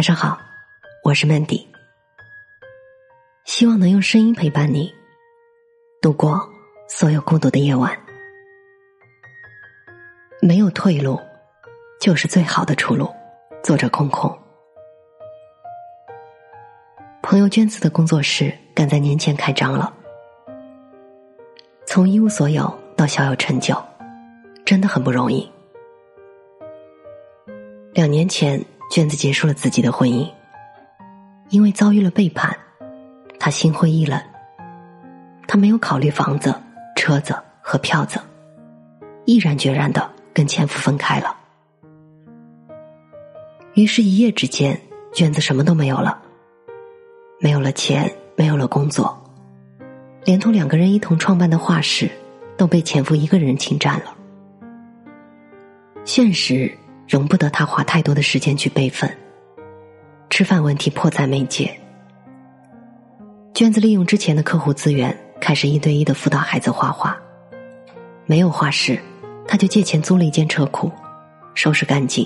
晚上好，我是 Mandy，希望能用声音陪伴你度过所有孤独的夜晚。没有退路，就是最好的出路。作者空空，朋友娟子的工作室赶在年前开张了，从一无所有到小有成就，真的很不容易。两年前。娟子结束了自己的婚姻，因为遭遇了背叛，她心灰意冷。她没有考虑房子、车子和票子，毅然决然的跟前夫分开了。于是，一夜之间，娟子什么都没有了，没有了钱，没有了工作，连同两个人一同创办的画室，都被前夫一个人侵占了。现实。容不得他花太多的时间去备份。吃饭问题迫在眉睫。娟子利用之前的客户资源，开始一对一的辅导孩子画画。没有画室，他就借钱租了一间车库，收拾干净，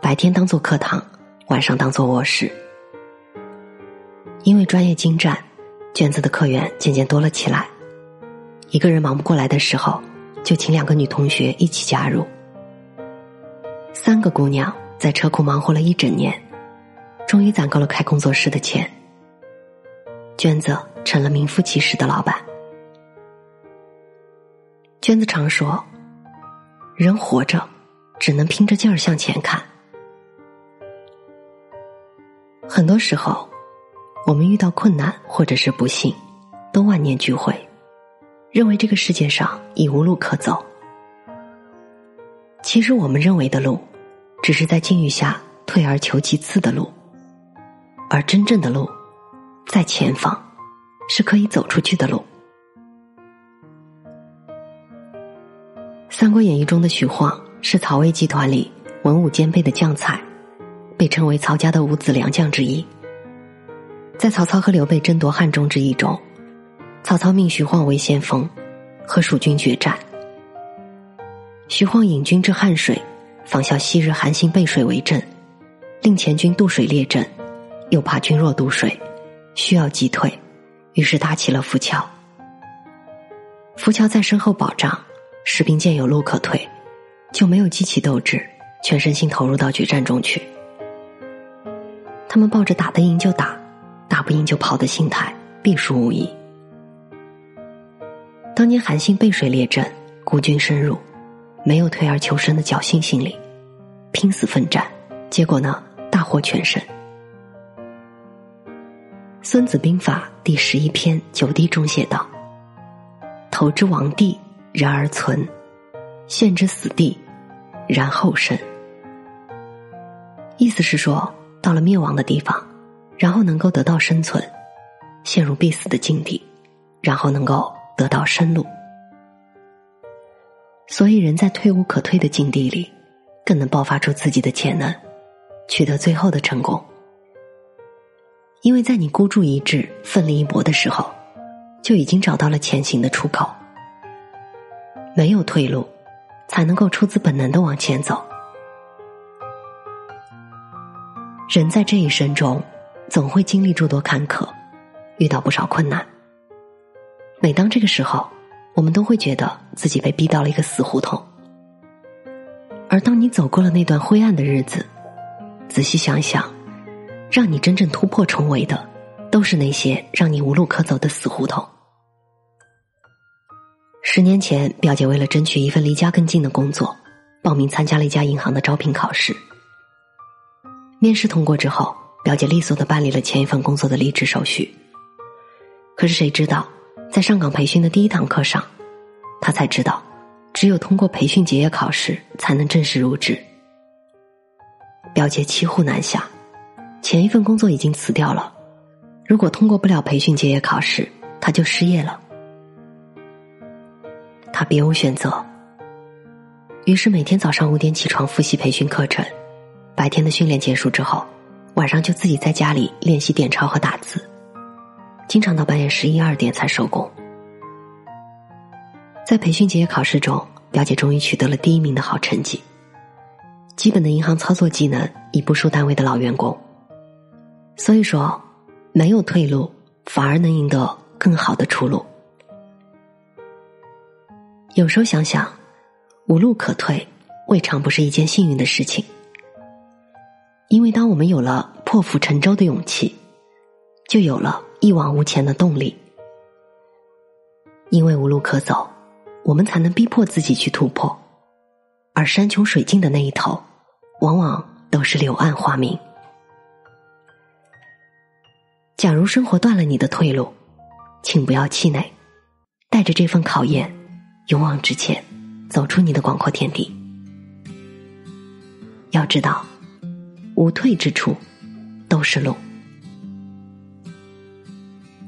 白天当做课堂，晚上当做卧室。因为专业精湛，娟子的客源渐渐多了起来。一个人忙不过来的时候，就请两个女同学一起加入。三个姑娘在车库忙活了一整年，终于攒够了开工作室的钱。娟子成了名副其实的老板。娟子常说：“人活着，只能拼着劲儿向前看。”很多时候，我们遇到困难或者是不幸，都万念俱灰，认为这个世界上已无路可走。其实我们认为的路，只是在境遇下退而求其次的路，而真正的路，在前方，是可以走出去的路。《三国演义》中的徐晃是曹魏集团里文武兼备的将才，被称为曹家的五子良将之一。在曹操和刘备争夺汉中之役中，曹操命徐晃为先锋，和蜀军决战。徐晃引军至汉水，仿效昔日韩信背水为阵，令前军渡水列阵，又怕军弱渡水，需要击退，于是搭起了浮桥。浮桥在身后保障，士兵见有路可退，就没有激起斗志，全身心投入到决战中去。他们抱着打得赢就打，打不赢就跑的心态，必输无疑。当年韩信背水列阵，孤军深入。没有退而求生的侥幸心理，拼死奋战，结果呢，大获全胜。《孙子兵法》第十一篇《九地》中写道：“投之亡地，然而存；陷之死地，然后生。”意思是说，到了灭亡的地方，然后能够得到生存；陷入必死的境地，然后能够得到生路。所以，人在退无可退的境地里，更能爆发出自己的潜能，取得最后的成功。因为在你孤注一掷、奋力一搏的时候，就已经找到了前行的出口。没有退路，才能够出自本能的往前走。人在这一生中，总会经历诸多坎坷，遇到不少困难。每当这个时候，我们都会觉得自己被逼到了一个死胡同，而当你走过了那段灰暗的日子，仔细想想，让你真正突破重围的，都是那些让你无路可走的死胡同。十年前，表姐为了争取一份离家更近的工作，报名参加了一家银行的招聘考试。面试通过之后，表姐利索的办理了前一份工作的离职手续。可是谁知道？在上岗培训的第一堂课上，他才知道，只有通过培训结业考试才能正式入职。表姐骑虎难下，前一份工作已经辞掉了，如果通过不了培训结业考试，他就失业了。他别无选择，于是每天早上五点起床复习培训课程，白天的训练结束之后，晚上就自己在家里练习点钞和打字。经常到半夜十一二点才收工。在培训结业考试中，表姐终于取得了第一名的好成绩。基本的银行操作技能已不输单位的老员工，所以说，没有退路，反而能赢得更好的出路。有时候想想，无路可退，未尝不是一件幸运的事情。因为当我们有了破釜沉舟的勇气，就有了一往无前的动力。因为无路可走，我们才能逼迫自己去突破。而山穷水尽的那一头，往往都是柳暗花明。假如生活断了你的退路，请不要气馁，带着这份考验，勇往直前，走出你的广阔天地。要知道，无退之处都是路。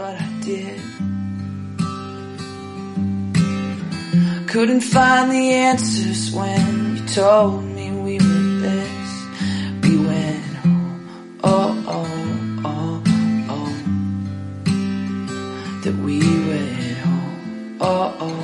but I did. Couldn't find the answers when you told me we were this. We went home. Oh, oh, oh, oh. That we went home. Oh, oh.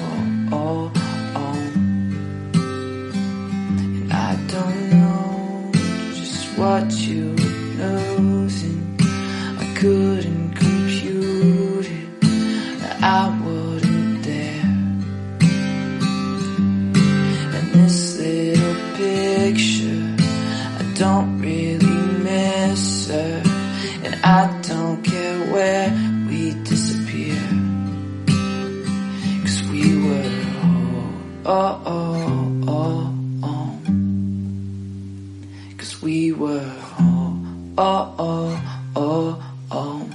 Oh, oh, oh, oh, oh. Cause we were oh, oh, oh, oh.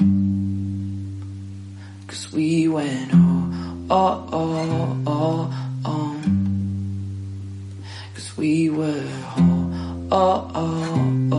Cause we went oh, oh, oh, oh. Cause we were oh, oh, oh.